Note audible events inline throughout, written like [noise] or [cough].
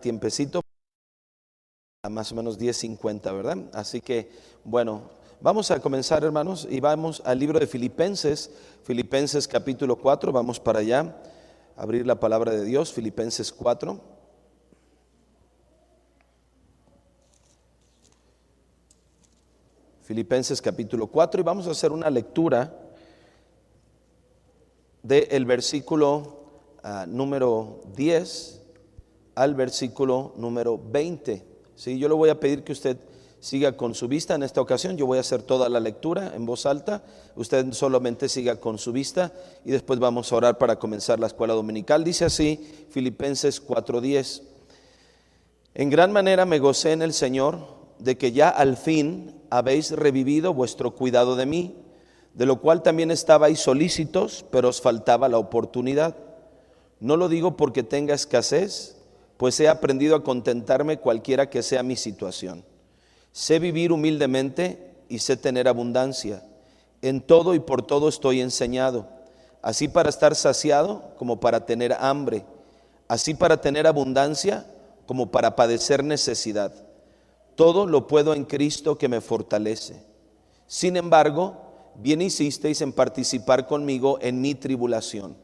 Tiempecito a más o menos 10.50, ¿verdad? Así que, bueno, vamos a comenzar, hermanos, y vamos al libro de Filipenses, Filipenses capítulo 4, vamos para allá, abrir la palabra de Dios, Filipenses 4. Filipenses capítulo 4 y vamos a hacer una lectura del versículo ah, número 10 al versículo número 20. ¿sí? Yo le voy a pedir que usted siga con su vista en esta ocasión. Yo voy a hacer toda la lectura en voz alta. Usted solamente siga con su vista y después vamos a orar para comenzar la escuela dominical. Dice así Filipenses 4:10. En gran manera me gocé en el Señor de que ya al fin habéis revivido vuestro cuidado de mí, de lo cual también estabais solícitos, pero os faltaba la oportunidad. No lo digo porque tenga escasez, pues he aprendido a contentarme cualquiera que sea mi situación. Sé vivir humildemente y sé tener abundancia. En todo y por todo estoy enseñado, así para estar saciado como para tener hambre, así para tener abundancia como para padecer necesidad. Todo lo puedo en Cristo que me fortalece. Sin embargo, bien hicisteis en participar conmigo en mi tribulación.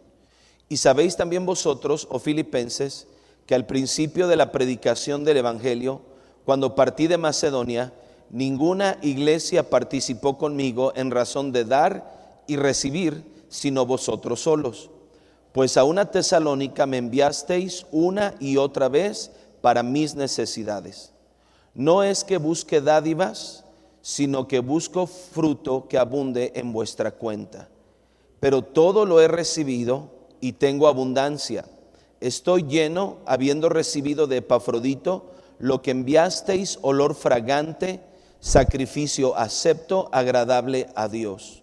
Y sabéis también vosotros, oh filipenses, que al principio de la predicación del Evangelio, cuando partí de Macedonia, ninguna iglesia participó conmigo en razón de dar y recibir, sino vosotros solos. Pues a una tesalónica me enviasteis una y otra vez para mis necesidades. No es que busque dádivas, sino que busco fruto que abunde en vuestra cuenta. Pero todo lo he recibido y tengo abundancia. Estoy lleno, habiendo recibido de Epafrodito lo que enviasteis, olor fragante, sacrificio acepto, agradable a Dios.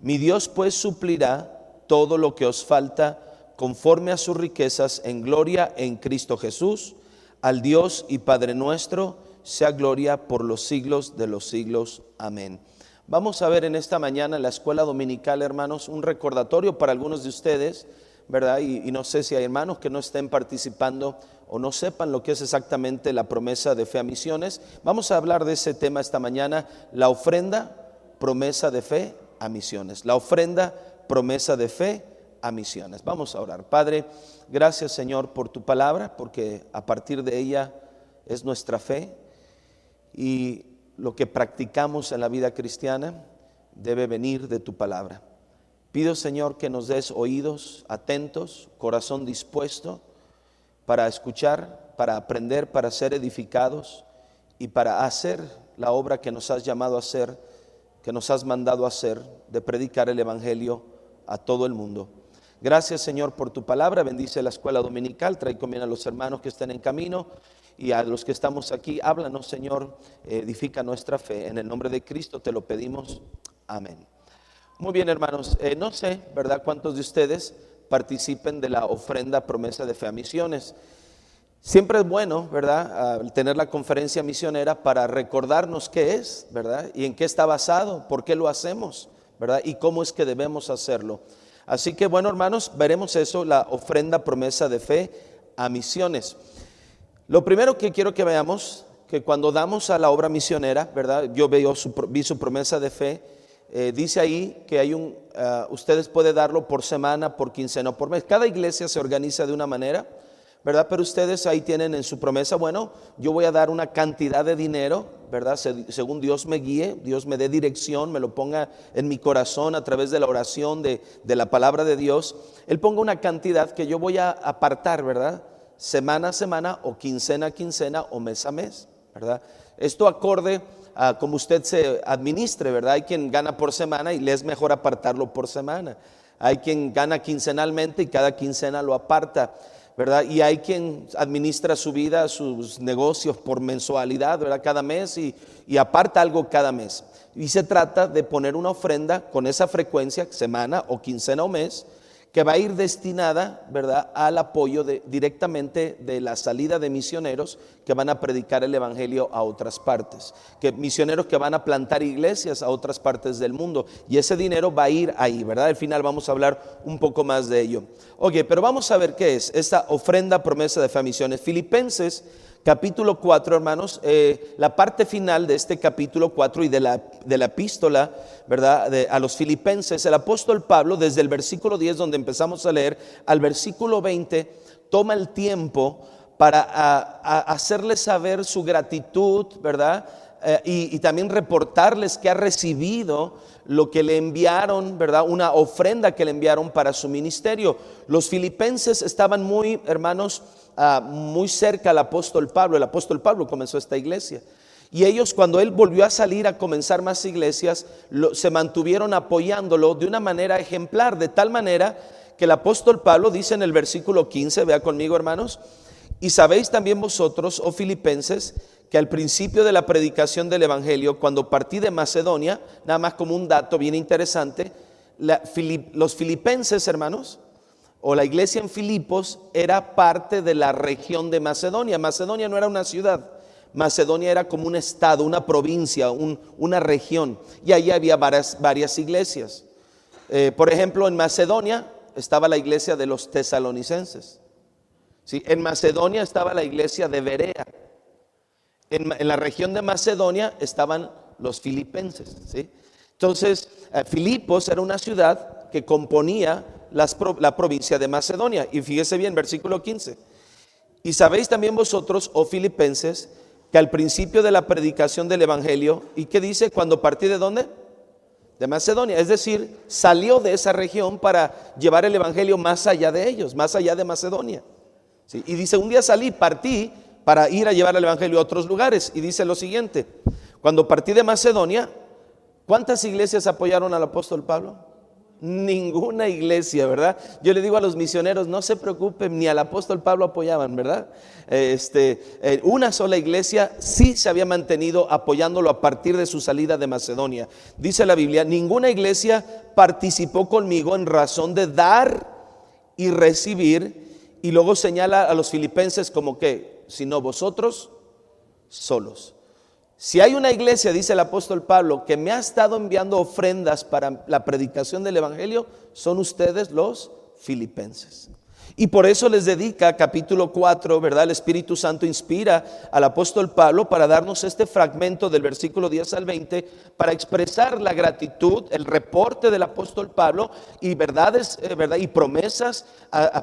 Mi Dios pues suplirá todo lo que os falta conforme a sus riquezas en gloria en Cristo Jesús. Al Dios y Padre nuestro, sea gloria por los siglos de los siglos. Amén. Vamos a ver en esta mañana en la escuela dominical, hermanos, un recordatorio para algunos de ustedes, ¿verdad? Y, y, no sé si hay hermanos que no estén participando o no sepan lo que es exactamente la promesa de fe a misiones. Vamos a hablar de ese tema esta mañana, la ofrenda, promesa de fe a misiones. La ofrenda, promesa de fe a misiones. Vamos a orar. Padre, gracias Señor por tu palabra, porque a partir de ella es nuestra fe y lo que practicamos en la vida cristiana debe venir de tu palabra. Pido, Señor, que nos des oídos atentos, corazón dispuesto para escuchar, para aprender, para ser edificados y para hacer la obra que nos has llamado a hacer, que nos has mandado a hacer, de predicar el Evangelio a todo el mundo. Gracias, Señor, por tu palabra. Bendice la escuela dominical. Trae comida a los hermanos que estén en camino y a los que estamos aquí. Háblanos, Señor. Edifica nuestra fe. En el nombre de Cristo te lo pedimos. Amén. Muy bien, hermanos. Eh, no sé, ¿verdad?, cuántos de ustedes participen de la ofrenda promesa de fe a misiones. Siempre es bueno, ¿verdad?, al tener la conferencia misionera para recordarnos qué es, ¿verdad?, y en qué está basado, por qué lo hacemos, ¿verdad?, y cómo es que debemos hacerlo. Así que, bueno, hermanos, veremos eso, la ofrenda promesa de fe a misiones. Lo primero que quiero que veamos, que cuando damos a la obra misionera, ¿verdad?, yo veo vi su promesa de fe, eh, dice ahí que hay un, uh, ustedes pueden darlo por semana, por quincena o por mes. Cada iglesia se organiza de una manera, ¿verdad? Pero ustedes ahí tienen en su promesa, bueno, yo voy a dar una cantidad de dinero, ¿verdad? según Dios me guíe, Dios me dé dirección, me lo ponga en mi corazón a través de la oración, de, la palabra de Dios. Él ponga una cantidad que yo voy a apartar, ¿verdad? Semana a semana o quincena a quincena o mes a mes, ¿verdad? Esto acorde a como usted se administre, ¿verdad? Hay quien gana por semana y le es mejor apartarlo por semana. Hay quien gana quincenalmente y cada quincena lo aparta. ¿verdad? Y hay quien administra su vida, sus negocios por mensualidad, ¿verdad? Cada mes y, y aparta algo cada mes. Y se trata de poner una ofrenda con esa frecuencia, semana o quincena o mes, que va a ir destinada, ¿verdad?, al apoyo directamente de la salida de misioneros que van a predicar el Evangelio a otras partes, que misioneros que van a plantar iglesias a otras partes del mundo. Y ese dinero va a ir ahí, ¿verdad? Al final vamos a hablar un poco más de ello. Oye, pero vamos a ver qué es esta ofrenda promesa de fe a misiones. Filipenses capítulo 4, hermanos, eh, la parte final de este capítulo 4 y de la, de la epístola, ¿verdad? a los filipenses, el apóstol Pablo, desde el versículo 10, donde empezamos a leer, al versículo 20, toma el tiempo para hacerles saber su gratitud, ¿verdad? Eh, y, y, también reportarles que ha recibido lo que le enviaron, ¿verdad? Una ofrenda que le enviaron para su ministerio. Los filipenses estaban muy, hermanos, Ah, muy cerca al apóstol Pablo. El apóstol Pablo comenzó esta iglesia. Y ellos cuando él volvió a salir a comenzar más iglesias, se mantuvieron apoyándolo de una manera ejemplar, de tal manera que el apóstol Pablo dice en el versículo 15, vea conmigo hermanos, y sabéis también vosotros, oh filipenses, que al principio de la predicación del Evangelio, cuando partí de Macedonia, nada más como un dato bien interesante, los filipenses, hermanos, o la iglesia en Filipos era parte de la región de Macedonia. Macedonia no era una ciudad, Macedonia era como un estado, una provincia, una región. Y allí había varias, iglesias. Eh, por ejemplo, en Macedonia estaba la iglesia de los tesalonicenses. ¿sí? En Macedonia estaba la iglesia de Berea. En, la región de Macedonia estaban los filipenses. ¿sí? Entonces, eh, Filipos era una ciudad que componía la provincia de Macedonia. Y fíjese bien, versículo 15. Y sabéis también vosotros, oh filipenses, que al principio de la predicación del Evangelio, ¿y qué dice? Cuando partí de dónde? De Macedonia. Es decir, salió de esa región para llevar el Evangelio más allá de ellos, más allá de Macedonia. Y dice, un día salí, partí para ir a llevar el Evangelio a otros lugares. Y dice lo siguiente, cuando partí de Macedonia, ¿cuántas iglesias apoyaron al apóstol Pablo? Ninguna iglesia, ¿verdad? Yo le digo a los misioneros, no se preocupen, ni al apóstol Pablo apoyaban, ¿verdad? Este, eh, una sola iglesia sí se había mantenido apoyándolo a partir de su salida de Macedonia. Dice la Biblia, ninguna iglesia participó conmigo en razón de dar y recibir, y luego señala a los filipenses como que, sino vosotros solos. Si hay una iglesia, dice el apóstol Pablo, que me ha estado enviando ofrendas para la predicación del Evangelio, son ustedes los filipenses. Y por eso les dedica capítulo 4, ¿verdad? El Espíritu Santo inspira al apóstol Pablo para darnos este fragmento del versículo 10 al 20 para expresar la gratitud, el reporte del apóstol Pablo y verdades, eh, ¿verdad? Y promesas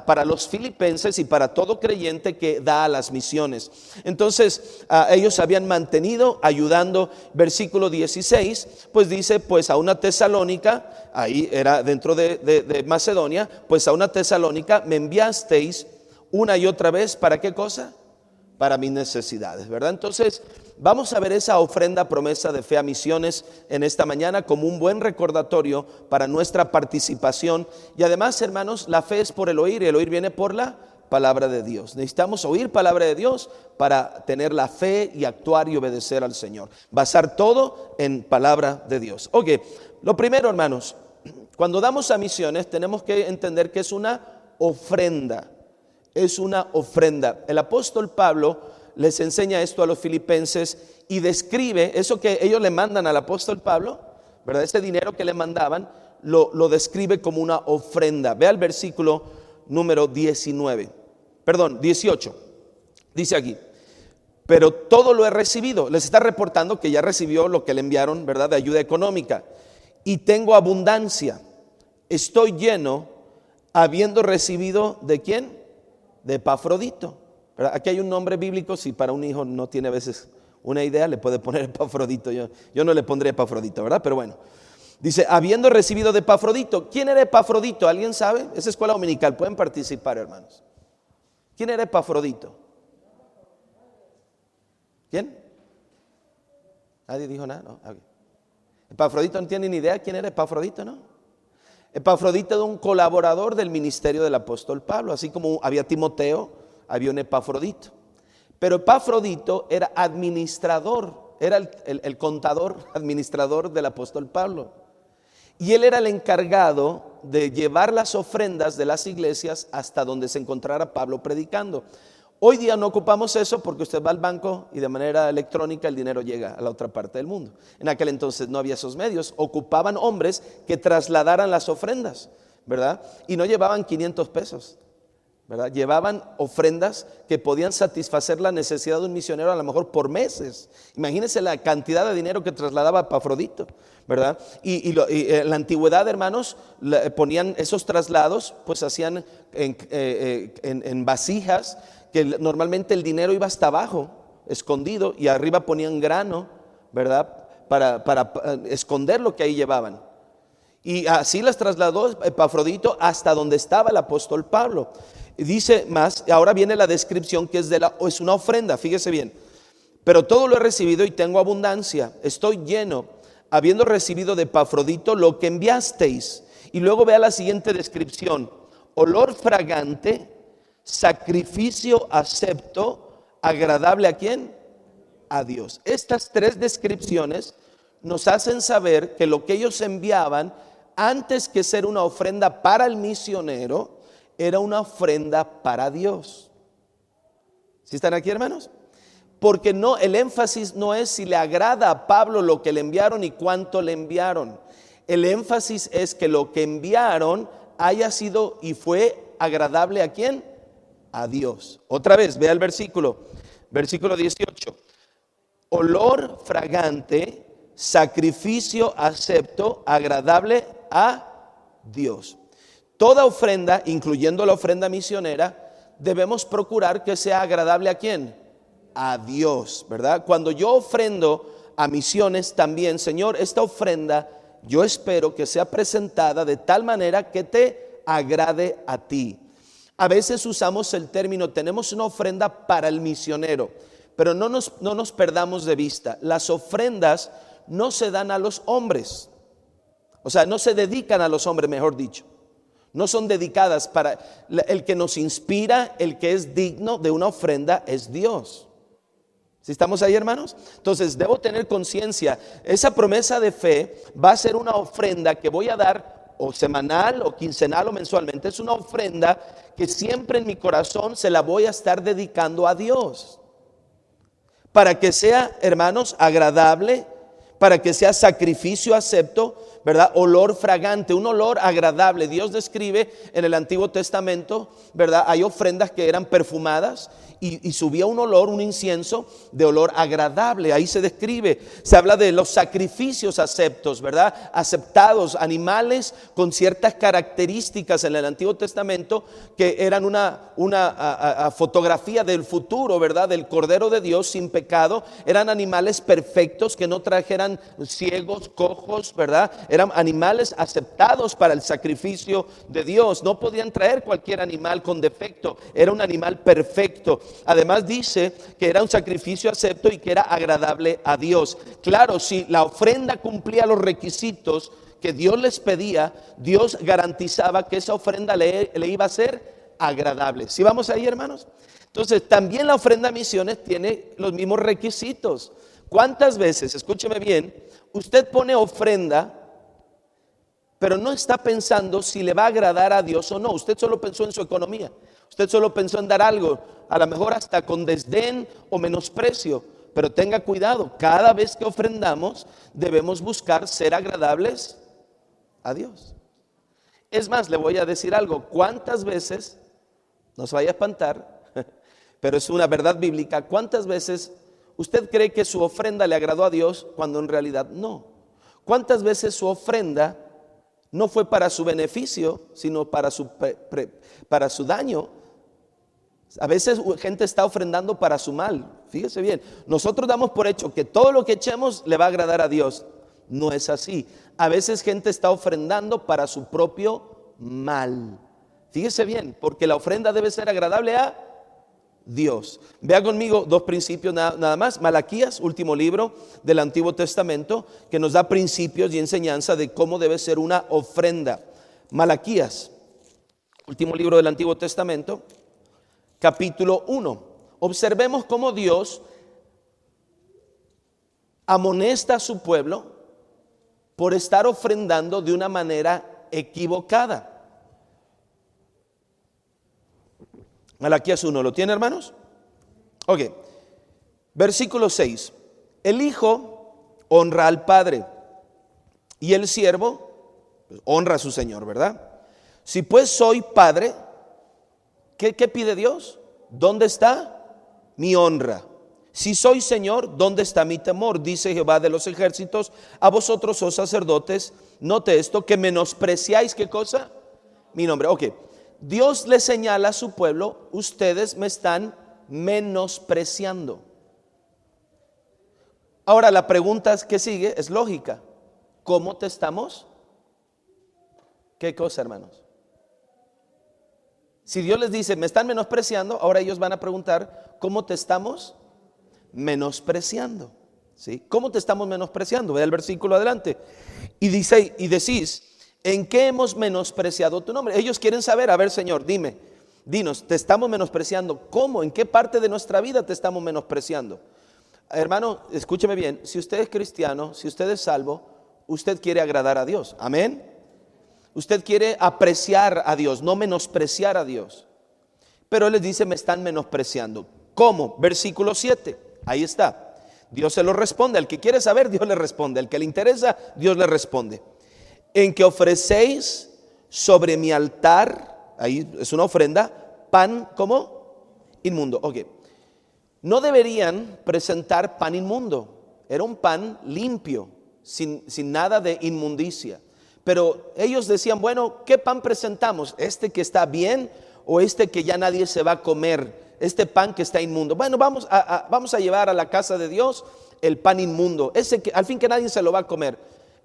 para los filipenses y para todo creyente que da a las misiones. Entonces, ellos habían mantenido ayudando, versículo 16, pues dice, pues a una tesalónica, ahí era dentro de, de Macedonia, pues a una tesalónica me enviaron enviasteis una y otra vez, ¿para qué cosa? Para mis necesidades, ¿verdad? Entonces, vamos a ver esa ofrenda promesa de fe a misiones en esta mañana como un buen recordatorio para nuestra participación. Y además, hermanos, la fe es por el oír y el oír viene por la palabra de Dios. Necesitamos oír palabra de Dios para tener la fe y actuar y obedecer al Señor. Basar todo en palabra de Dios. Ok, lo primero, hermanos, cuando damos a misiones tenemos que entender que es una ofrenda. Es una ofrenda. El apóstol Pablo les enseña esto a los filipenses y describe eso que ellos le mandan al apóstol Pablo, ¿verdad? Este dinero que le mandaban, lo, describe como una ofrenda. Ve al versículo número 19, perdón, 18. Dice aquí, pero todo lo he recibido. Les está reportando que ya recibió lo que le enviaron, ¿verdad? De ayuda económica. Y tengo abundancia. Estoy lleno habiendo recibido de quién? de Epafrodito. ¿verdad? Aquí hay un nombre bíblico, si para un hijo no tiene a veces una idea, le puede poner [laughs] Epafrodito. Yo, yo no le pondré Epafrodito, ¿verdad? Pero bueno. Dice, habiendo recibido de Epafrodito. ¿Quién era Epafrodito? ¿Alguien sabe? Es escuela dominical, pueden participar, hermanos. ¿Quién era Epafrodito? ¿Quién? Nadie dijo nada, ¿no? Epafrodito no tiene ni idea quién era Epafrodito, ¿no? Epafrodito era un colaborador del ministerio del apóstol Pablo, así como había Timoteo, había un Epafrodito. Pero Epafrodito era administrador, era el, el contador, [laughs] administrador del apóstol Pablo. Y él era el encargado de llevar las ofrendas de las iglesias hasta donde se encontrara Pablo predicando. Hoy día no ocupamos eso porque usted va al banco y de manera electrónica el dinero llega a la otra parte del mundo. En aquel entonces no había esos medios. Ocupaban hombres que trasladaran las ofrendas, ¿verdad? Y no llevaban 500 pesos, ¿verdad? Llevaban ofrendas que podían satisfacer la necesidad de un misionero a lo mejor por meses. Imagínense la cantidad de dinero que trasladaba Pafrodito, ¿verdad? Y, eh, la antigüedad, hermanos, ponían esos traslados, pues hacían en, eh, eh, en vasijas que normalmente el dinero iba hasta abajo, escondido, y arriba ponían grano, ¿verdad? Para, eh, esconder lo que ahí llevaban. Y así las trasladó Epafrodito hasta donde estaba el apóstol Pablo. Dice más, ahora viene la descripción que es, de la, es una ofrenda, fíjese bien. Pero todo lo he recibido y tengo abundancia. Estoy lleno, habiendo recibido de Epafrodito lo que enviasteis. Y luego vea la siguiente descripción. Olor fragante sacrificio acepto, agradable a quién? A Dios. Estas tres descripciones nos hacen saber que lo que ellos enviaban, antes que ser una ofrenda para el misionero, era una ofrenda para Dios. ¿Sí están aquí, hermanos? Porque no, el énfasis no es si le agrada a Pablo lo que le enviaron y cuánto le enviaron. El énfasis es que lo que enviaron haya sido y fue agradable a quién? A Dios. Otra vez, vea el versículo, versículo 18. Olor fragante, sacrificio acepto, agradable a Dios. Toda ofrenda, incluyendo la ofrenda misionera, debemos procurar que sea agradable a quién? A Dios, ¿verdad? Cuando yo ofrendo a misiones también, Señor, esta ofrenda yo espero que sea presentada de tal manera que te agrade a ti. A veces usamos el término, tenemos una ofrenda para el misionero, pero no nos, no nos perdamos de vista. Las ofrendas no se dan a los hombres, o sea, no se dedican a los hombres, mejor dicho. No son dedicadas para el que nos inspira, el que es digno de una ofrenda es Dios. Si estamos ahí, hermanos? Entonces, debo tener conciencia, esa promesa de fe va a ser una ofrenda que voy a dar o semanal o quincenal o mensualmente, es una ofrenda que siempre en mi corazón se la voy a estar dedicando a Dios. Para que sea, hermanos, agradable, para que sea sacrificio acepto, ¿verdad? Olor fragante, un olor agradable. Dios describe en el Antiguo Testamento, ¿verdad? Hay ofrendas que eran perfumadas y, subía un olor, un incienso de olor agradable. Ahí se describe, se habla de los sacrificios aceptos, ¿verdad? Aceptados, animales con ciertas características en el Antiguo Testamento que eran una, una fotografía del futuro, ¿verdad? Del Cordero de Dios sin pecado. Eran animales perfectos que no trajeran ciegos, cojos, ¿verdad? Eran animales aceptados para el sacrificio de Dios. No podían traer cualquier animal con defecto. Era un animal perfecto. Además dice que era un sacrificio acepto y que era agradable a Dios. Claro, si la ofrenda cumplía los requisitos que Dios les pedía, Dios garantizaba que esa ofrenda le, iba a ser agradable. ¿Sí vamos ahí, hermanos? Entonces, también la ofrenda a misiones tiene los mismos requisitos. ¿Cuántas veces, escúcheme bien, usted pone ofrenda, pero no está pensando si le va a agradar a Dios o no? Usted solo pensó en su economía. Usted solo pensó en dar algo, a lo mejor hasta con desdén o menosprecio. Pero tenga cuidado, cada vez que ofrendamos debemos buscar ser agradables a Dios. Es más, le voy a decir algo, ¿cuántas veces, no se vaya a espantar, [laughs] pero es una verdad bíblica, cuántas veces usted cree que su ofrenda le agradó a Dios cuando en realidad no? ¿Cuántas veces su ofrenda no fue para su beneficio, sino para su, para su daño? A veces gente está ofrendando para su mal. Fíjese bien, nosotros damos por hecho que todo lo que echemos le va a agradar a Dios. No es así. A veces gente está ofrendando para su propio mal. Fíjese bien, porque la ofrenda debe ser agradable a Dios. Vea conmigo dos principios nada, más. Malaquías, último libro del Antiguo Testamento, que nos da principios y enseñanza de cómo debe ser una ofrenda. Malaquías, último libro del Antiguo Testamento, capítulo 1. Observemos cómo Dios amonesta a su pueblo por estar ofrendando de una manera equivocada. Malaquías 1, ¿lo tiene hermanos? Ok, versículo 6. El hijo honra al padre y el siervo pues, honra a su señor, ¿verdad? Si pues soy padre, ¿qué, ¿qué pide Dios? ¿Dónde está mi honra? Si soy Señor, ¿dónde está mi temor? Dice Jehová de los ejércitos, a vosotros, oh sacerdotes, note esto, que menospreciáis, ¿qué cosa? Mi nombre. Ok, Dios le señala a su pueblo, ustedes me están menospreciando. Ahora la pregunta que sigue es lógica. ¿Cómo te estamos? ¿Qué cosa, hermanos? Si Dios les dice, me están menospreciando, ahora ellos van a preguntar, ¿cómo te estamos menospreciando? ¿Sí? ¿Cómo te estamos menospreciando? Ve el versículo adelante. Y dice, y decís, ¿En qué hemos menospreciado tu nombre? Ellos quieren saber, a ver Señor, dime, dinos, ¿te estamos menospreciando? ¿Cómo? ¿En qué parte de nuestra vida te estamos menospreciando? Hermano, escúcheme bien, si usted es cristiano, si usted es salvo, usted quiere agradar a Dios. Amén. Usted quiere apreciar a Dios, no menospreciar a Dios. Pero Él les dice, me están menospreciando. ¿Cómo? Versículo 7. Ahí está. Dios se lo responde. Al que quiere saber, Dios le responde. Al que le interesa, Dios le responde en que ofrecéis sobre mi altar, ahí es una ofrenda, pan como inmundo. Ok, no deberían presentar pan inmundo, era un pan limpio, sin, sin nada de inmundicia. Pero ellos decían, bueno, ¿qué pan presentamos? ¿Este que está bien o este que ya nadie se va a comer? Este pan que está inmundo. Bueno, vamos a, vamos a llevar a la casa de Dios el pan inmundo, ese que al fin que nadie se lo va a comer.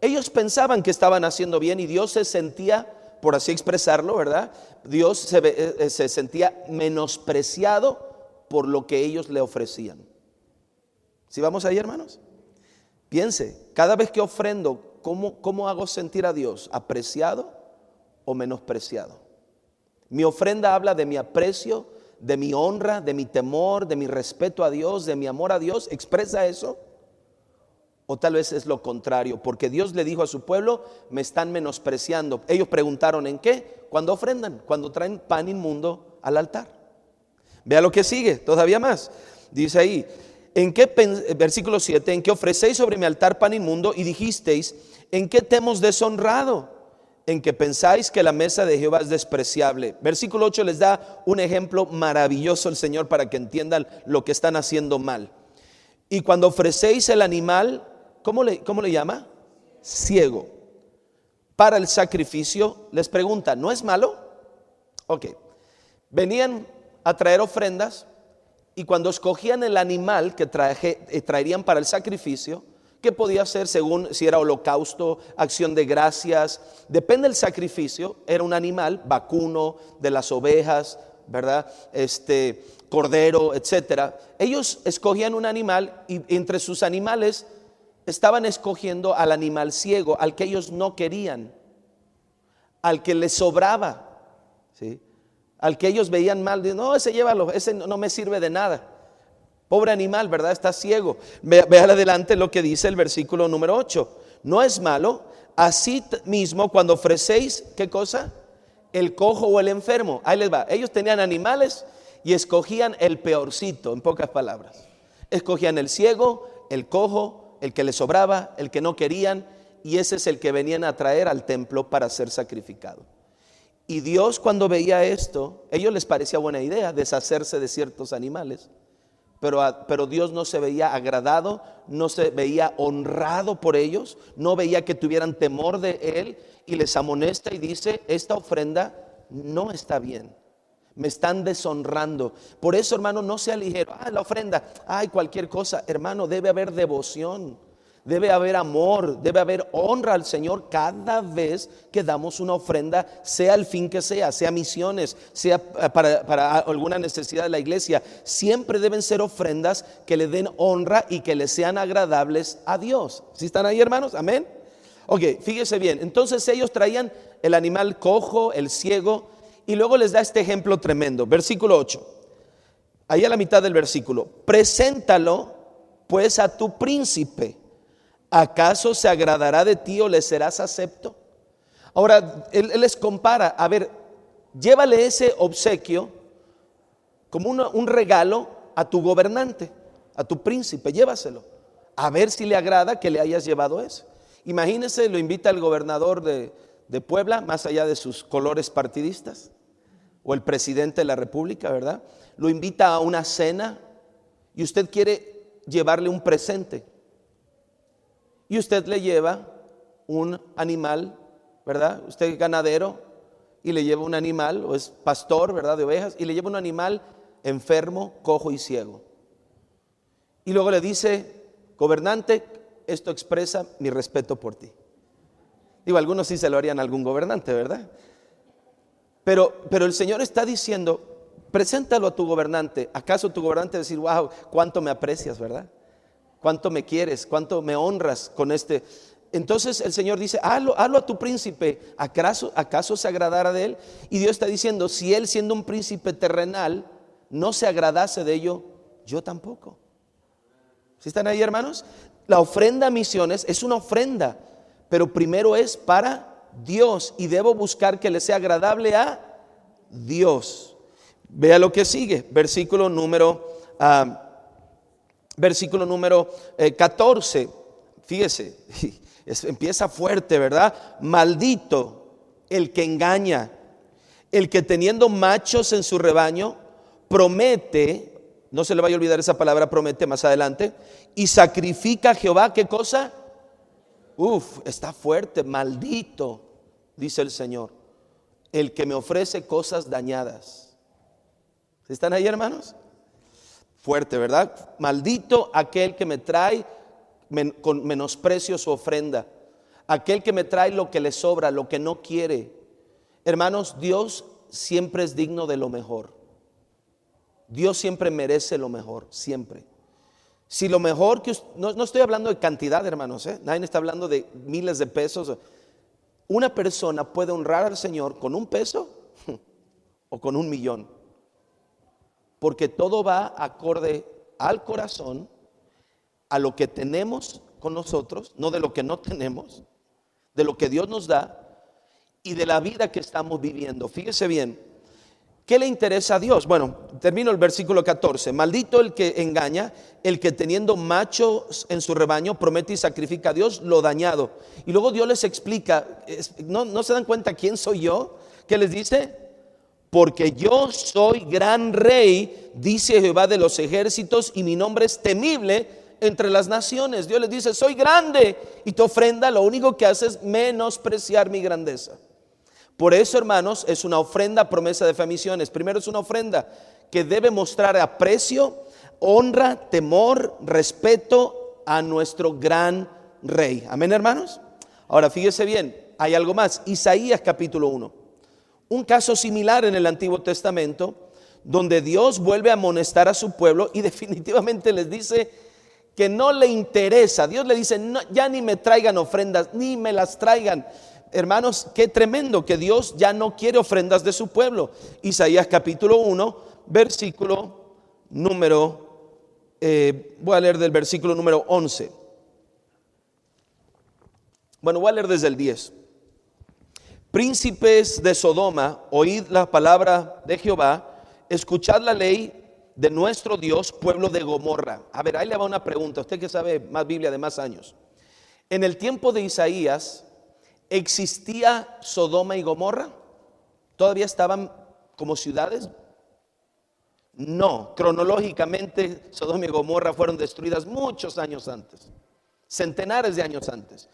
Ellos pensaban que estaban haciendo bien y Dios se sentía, por así expresarlo, ¿verdad? Dios se, eh, eh, se sentía menospreciado por lo que ellos le ofrecían. ¿Sí vamos ahí, hermanos? Piense, cada vez que ofrendo, ¿cómo, ¿cómo hago sentir a Dios? ¿Apreciado o menospreciado? Mi ofrenda habla de mi aprecio, de mi honra, de mi temor, de mi respeto a Dios, de mi amor a Dios. ¿Expresa eso? O tal vez es lo contrario, porque Dios le dijo a su pueblo, me están menospreciando. Ellos preguntaron en qué, cuando ofrendan, cuando traen pan inmundo al altar. Vea lo que sigue, todavía más. Dice ahí, en qué, versículo 7, en qué ofrecéis sobre mi altar pan inmundo y dijisteis, en qué te hemos deshonrado, en que pensáis que la mesa de Jehová es despreciable. Versículo 8 les da un ejemplo maravilloso el Señor para que entiendan lo que están haciendo mal. Y cuando ofrecéis el animal, ¿cómo le, cómo le llama? Ciego. Para el sacrificio, les pregunta, ¿no es malo? Ok. Venían a traer ofrendas y cuando escogían el animal que eh, traerían para el sacrificio, ¿qué podía ser según si era holocausto, acción de gracias? Depende del sacrificio, era un animal, vacuno, de las ovejas, ¿verdad? Este, cordero, etcétera. Ellos escogían un animal y entre sus animales estaban escogiendo al animal ciego, al que ellos no querían, al que les sobraba, ¿sí? al que ellos veían mal, no, ese llévalo, ese no me sirve de nada. Pobre animal, ¿verdad? Está ciego. Ve, adelante lo que dice el versículo número 8. No es malo, así mismo cuando ofrecéis, ¿qué cosa? El cojo o el enfermo. Ahí les va. Ellos tenían animales y escogían el peorcito, en pocas palabras. Escogían el ciego, el cojo, el que les sobraba, el que no querían, y ese es el que venían a traer al templo para ser sacrificado. Y Dios cuando veía esto, ellos les parecía buena idea deshacerse de ciertos animales, pero, pero Dios no se veía agradado, no se veía honrado por ellos, no veía que tuvieran temor de Él y les amonesta y dice, esta ofrenda no está bien. Me están deshonrando. Por eso, hermano, no sea ligero. Ah, la ofrenda. Ay, cualquier cosa. Hermano, debe haber devoción. Debe haber amor, debe haber honra al Señor cada vez que damos una ofrenda, sea el fin que sea, sea misiones, sea para, alguna necesidad de la iglesia. Siempre deben ser ofrendas que le den honra y que le sean agradables a Dios. ¿Sí están ahí, hermanos? Amén. Ok, fíjese bien. Entonces ellos traían el animal cojo, el ciego, y luego les da este ejemplo tremendo. Versículo 8. Ahí a la mitad del versículo. Preséntalo pues a tu príncipe ¿acaso se agradará de ti o le serás acepto? Ahora, él, les compara, a ver, llévale ese obsequio como un regalo a tu gobernante, a tu príncipe, llévaselo, a ver si le agrada que le hayas llevado eso. Imagínese, lo invita el gobernador de, de Puebla, más allá de sus colores partidistas, o el presidente de la República, ¿verdad? Lo invita a una cena y usted quiere llevarle un presente y usted le lleva un animal, ¿verdad? Usted es ganadero y le lleva un animal, o es pastor, ¿verdad? De ovejas, y le lleva un animal enfermo, cojo y ciego. Y luego le dice, gobernante, esto expresa mi respeto por ti. Digo, algunos sí se lo harían a algún gobernante, ¿verdad? Pero, pero el Señor está diciendo, preséntalo a tu gobernante. ¿Acaso tu gobernante decir, wow, cuánto me aprecias, ¿verdad? cuánto me quieres, cuánto me honras con este. Entonces el Señor dice, hazlo, a tu príncipe, ¿acaso, ¿acaso se agradara de él? Y Dios está diciendo, si él siendo un príncipe terrenal no se agradase de ello, yo tampoco. ¿Sí están ahí hermanos? La ofrenda a misiones es una ofrenda, pero primero es para Dios y debo buscar que le sea agradable a Dios. Vea lo que sigue, versículo número ah, versículo número 14. Eh, Fíjese, [laughs] empieza fuerte, ¿verdad? Maldito el que engaña, el que teniendo machos en su rebaño, promete, no se le vaya a olvidar esa palabra, promete más adelante, y sacrifica a Jehová, ¿qué cosa? Uf, está fuerte, maldito, dice el Señor, el que me ofrece cosas dañadas. ¿Están ahí, hermanos? Fuerte, ¿verdad? Maldito aquel que me trae con menosprecio su ofrenda. Aquel que me trae lo que le sobra, lo que no quiere. Hermanos, Dios siempre es digno de lo mejor. Dios siempre merece lo mejor, siempre. Si lo mejor que no, no estoy hablando de cantidad, hermanos, ¿eh? nadie está hablando de miles de pesos. Una persona puede honrar al Señor con un peso [laughs] o con un millón porque todo va acorde al corazón, a lo que tenemos con nosotros, no de lo que no tenemos, de lo que Dios nos da y de la vida que estamos viviendo. Fíjese bien, ¿qué le interesa a Dios? Bueno, termino el versículo 14. Maldito el que engaña, el que teniendo machos en su rebaño promete y sacrifica a Dios lo dañado. Y luego Dios les explica, ¿no, no se dan cuenta quién soy yo? ¿Qué les dice? porque yo soy gran rey, dice Jehová de los ejércitos, y mi nombre es temible entre las naciones. Dios les dice, soy grande, y tu ofrenda lo único que hace es menospreciar mi grandeza. Por eso, hermanos, es una ofrenda promesa de fe misiones. Primero es una ofrenda que debe mostrar aprecio, honra, temor, respeto a nuestro gran rey. Amén, hermanos. Ahora, fíjese bien, hay algo más. Isaías capítulo 1 un caso similar en el Antiguo Testamento, donde Dios vuelve a amonestar a su pueblo y [laughs] definitivamente les dice que no le interesa. Dios le dice, ya ni me traigan ofrendas, ni me las traigan. Hermanos, qué tremendo que Dios ya no quiere ofrendas de su pueblo. Isaías capítulo 1, versículo número, eh, voy a leer del versículo número 11. Bueno, voy a leer desde el 10. Príncipes de Sodoma, oíd la palabra de Jehová, escuchad la ley de nuestro Dios, pueblo de Gomorra. A ver, ahí le va una pregunta, usted que sabe más Biblia de más años. En el tiempo de Isaías, ¿existía Sodoma y Gomorra? ¿Todavía estaban como ciudades? No, cronológicamente Sodoma y Gomorra fueron destruidas muchos años antes, centenares de años antes.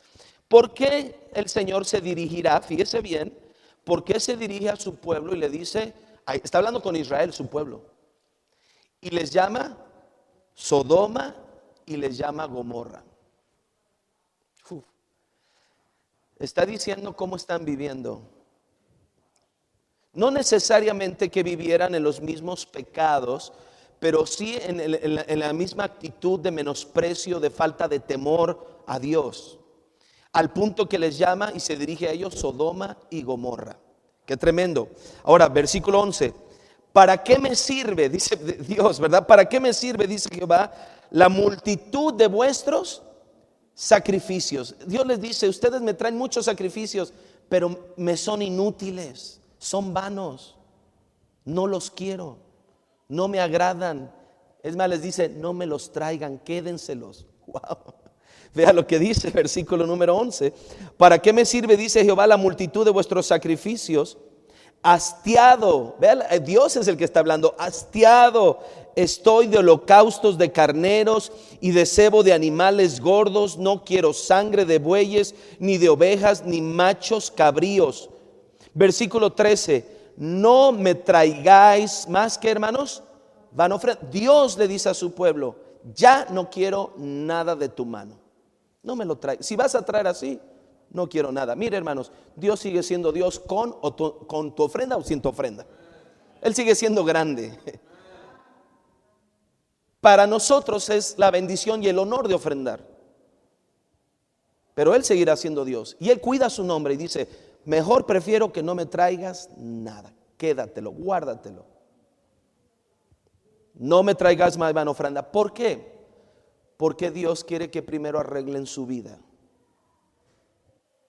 ¿Por qué el Señor se dirigirá? Fíjese bien, ¿por qué se dirige a su pueblo y le dice, Está hablando con Israel, su pueblo. Y les llama Sodoma y les llama Gomorra. Uf. Está diciendo cómo están viviendo. No necesariamente que vivieran en los mismos pecados, pero sí en, la, la misma actitud de menosprecio, de falta de temor a Dios. Al punto que les llama y se dirige a ellos Sodoma y Gomorra. Qué tremendo. Ahora, versículo 11. ¿Para qué me sirve? [laughs] Dice Dios, ¿verdad? ¿Para qué me sirve? Dice Jehová, la multitud de vuestros sacrificios. Dios les dice, ustedes me traen muchos sacrificios, pero me son inútiles, son vanos, no los quiero, no me agradan. Es más, les dice, no me los traigan, quédenselos. [laughs] Wow. Vea lo que dice versículo número 11. ¿Para qué me sirve, dice Jehová, la multitud de vuestros sacrificios? Hastiado, vea, eh, Dios es el que está hablando, hastiado estoy de holocaustos de carneros y de cebo de animales gordos, no quiero sangre de bueyes, ni de ovejas, ni machos cabríos. Versículo 13, no me traigáis más que hermanos, van. Dios le dice a su pueblo, ya no quiero nada de tu mano. No me lo traigas. Si vas a traer así, no quiero nada. Mire, hermanos, Dios sigue siendo Dios con, o tu, con tu ofrenda o sin tu ofrenda. Él sigue siendo grande. Para nosotros es la bendición y el honor de ofrendar. Pero Él seguirá siendo Dios. Y Él cuida su nombre y dice, mejor prefiero que no me traigas nada. Quédatelo, guárdatelo. No me traigas más van ofrenda. ¿Por qué? Porque Dios quiere que primero arreglen su vida.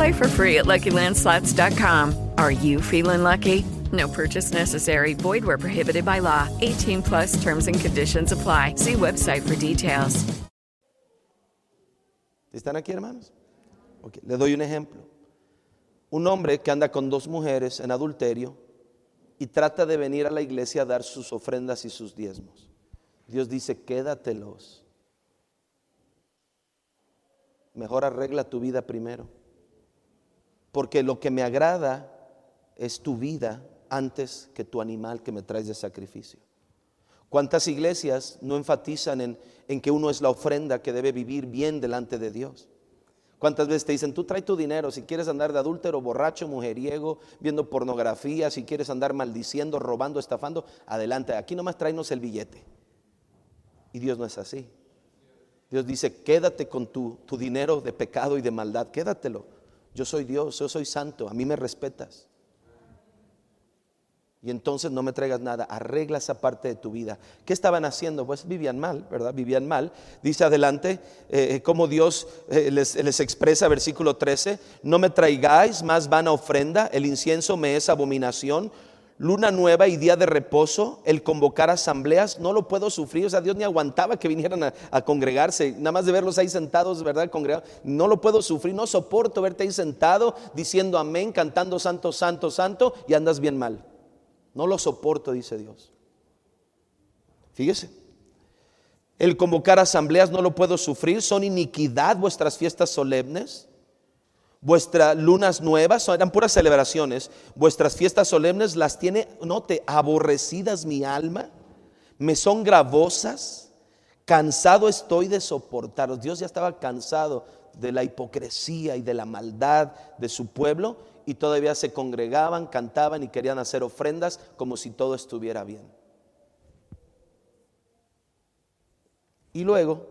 Play for free at LuckyLandSlots.com. Are you feeling lucky? No purchase necessary. Void where prohibited by law. 18 plus terms and conditions apply. See website for details. ¿Están aquí, hermanos? Ok, Le doy un ejemplo. Un hombre que anda con dos mujeres en adulterio y trata de venir a la iglesia a dar sus ofrendas y sus diezmos. Dios dice, quédatelos. Mejor arregla tu vida primero. Porque lo que me agrada es tu vida antes que tu animal que me traes de sacrificio. ¿Cuántas iglesias no enfatizan en, que uno es la ofrenda que debe vivir bien delante de Dios? ¿Cuántas veces te dicen, tú trae tu dinero, si quieres andar de adúltero, borracho, mujeriego, viendo pornografía, si quieres andar maldiciendo, robando, estafando, adelante, aquí nomás tráenos el billete. Y Dios no es así. Dios dice, quédate con tu, tu dinero de pecado y de maldad, quédatelo. Yo soy Dios, yo soy santo, a mí me respetas. Y entonces no me traigas nada, arregla esa parte de tu vida. ¿Qué estaban haciendo? Pues vivían mal, ¿verdad? Vivían mal. Dice adelante, eh, como Dios eh, les, les expresa, versículo 13, no me traigáis más vana ofrenda, el incienso me es abominación, luna nueva y día de reposo, el convocar asambleas, no lo puedo sufrir. O sea, Dios ni aguantaba que vinieran a, congregarse, nada más de verlos ahí sentados, ¿verdad? Congregados, no lo puedo sufrir, no soporto verte ahí sentado diciendo amén, cantando santo, santo, santo y andas bien mal. No lo soporto, dice Dios. Fíjese. El convocar asambleas no lo puedo sufrir. Son iniquidad vuestras fiestas solemnes. Vuestras lunas nuevas eran puras celebraciones. Vuestras fiestas solemnes las tiene, note, aborrecidas mi alma. Me son gravosas. Cansado estoy de soportaros. Dios ya estaba cansado de la hipocresía y de la maldad de su pueblo y todavía se congregaban, cantaban y querían hacer ofrendas como si todo estuviera bien. Y luego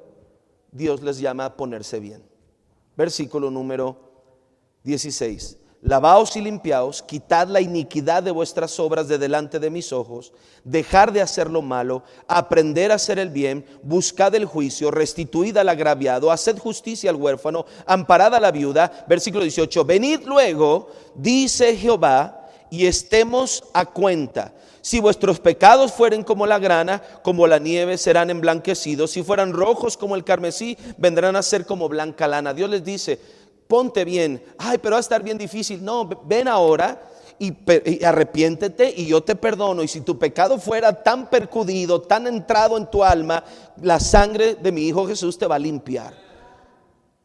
Dios les llama a ponerse bien. Versículo número 16. Lavaos y limpiaos, quitad la iniquidad de vuestras obras de delante de mis ojos, dejar de hacer lo malo, aprender a hacer el bien, buscad el juicio, restituid al agraviado, haced justicia al huérfano, amparad a la viuda. Versículo 18, venid luego, dice Jehová, y estemos a cuenta. Si vuestros pecados fueren como la grana, como la nieve, serán emblanquecidos. Si fueran rojos como el carmesí, vendrán a ser como blanca lana. Dios les dice, ponte bien. Ay, pero va a estar bien difícil. No, ven ahora y, arrepiéntete y yo te perdono. Y si tu pecado fuera tan percudido, tan entrado en tu alma, la sangre de mi Hijo Jesús te va a limpiar.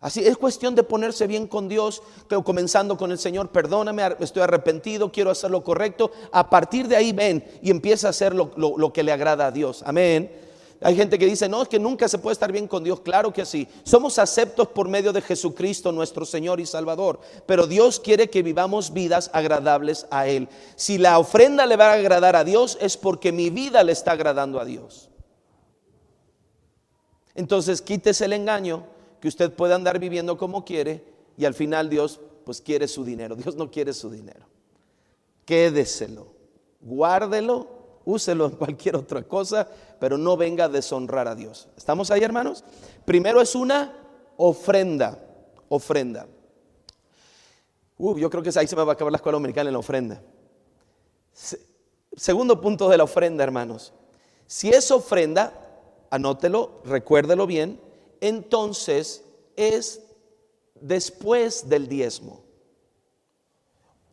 Así es cuestión de ponerse bien con Dios, comenzando con el Señor, perdóname, estoy arrepentido, quiero hacer lo correcto. A partir de ahí ven y empieza a hacer lo que le agrada a Dios. Amén. Hay gente que dice, no, es que nunca se puede estar bien con Dios. Claro que sí. Somos aceptos por medio de Jesucristo, nuestro Señor y Salvador. Pero Dios quiere que vivamos vidas agradables a Él. Si la ofrenda le va a agradar a Dios, es porque mi vida le está agradando a Dios. Entonces quítese el engaño que usted pueda andar viviendo como quiere y al final Dios pues quiere su dinero. Dios no quiere su dinero. Quédeselo, guárdelo, úselo en cualquier otra cosa, pero no venga a deshonrar a Dios. ¿Estamos ahí, hermanos? Primero es una ofrenda, ofrenda. Uh, yo creo que ahí se me va a acabar la escuela americana en la ofrenda. Segundo punto de la ofrenda, hermanos. Si es ofrenda, anótelo, recuérdelo bien, entonces es después del diezmo.